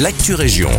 l'actu région.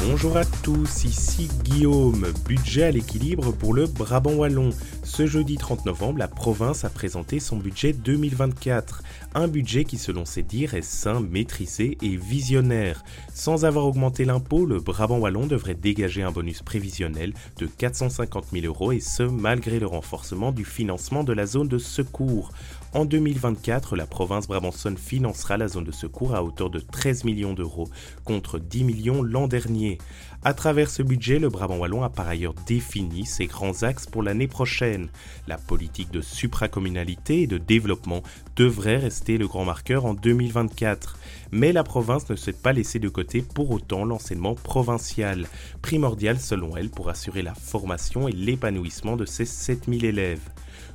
Bonjour à tous, ici Guillaume. Budget à l'équilibre pour le Brabant Wallon. Ce jeudi 30 novembre, la province a présenté son budget 2024. Un budget qui, selon ses dires, est sain, maîtrisé et visionnaire. Sans avoir augmenté l'impôt, le Brabant Wallon devrait dégager un bonus prévisionnel de 450 000 euros et ce, malgré le renforcement du financement de la zone de secours. En 2024, la province brabançonne financera la zone de secours à hauteur de 13 millions d'euros contre 10 millions l'an dernier. À travers ce budget, le Brabant Wallon a par ailleurs défini ses grands axes pour l'année prochaine. La politique de supracommunalité et de développement devrait rester le grand marqueur en 2024. Mais la province ne souhaite pas laisser de côté pour autant l'enseignement provincial, primordial selon elle pour assurer la formation et l'épanouissement de ses 7000 élèves.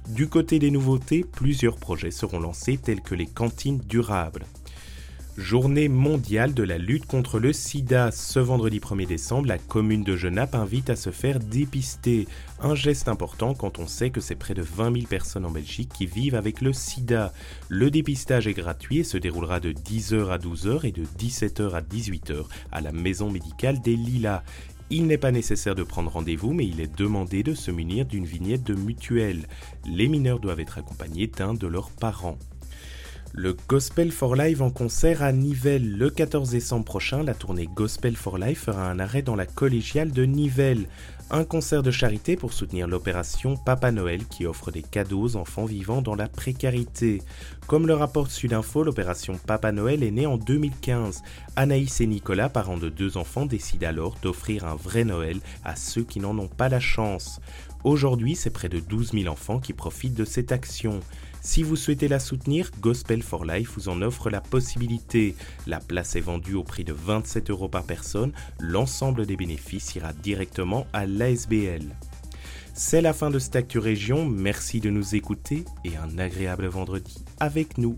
Du côté des nouveautés, plusieurs projets seront lancés tels que les cantines durables. Journée mondiale de la lutte contre le sida. Ce vendredi 1er décembre, la commune de Genappe invite à se faire dépister. Un geste important quand on sait que c'est près de 20 000 personnes en Belgique qui vivent avec le sida. Le dépistage est gratuit et se déroulera de 10h à 12h et de 17h à 18h à la maison médicale des Lilas. Il n'est pas nécessaire de prendre rendez-vous, mais il est demandé de se munir d'une vignette de mutuelle. Les mineurs doivent être accompagnés d'un de leurs parents. Le Gospel for Life en concert à Nivelles. Le 14 décembre prochain, la tournée Gospel for Life fera un arrêt dans la collégiale de Nivelles. Un concert de charité pour soutenir l'opération Papa Noël qui offre des cadeaux aux enfants vivant dans la précarité. Comme le rapporte Sudinfo, l'opération Papa Noël est née en 2015. Anaïs et Nicolas, parents de deux enfants, décident alors d'offrir un vrai Noël à ceux qui n'en ont pas la chance. Aujourd'hui, c'est près de 12 000 enfants qui profitent de cette action. Si vous souhaitez la soutenir, Gospel for Life vous en offre la possibilité. La place est vendue au prix de 27 euros par personne. L'ensemble des bénéfices ira directement à l'ASBL. C'est la fin de cette Région. Merci de nous écouter et un agréable vendredi avec nous.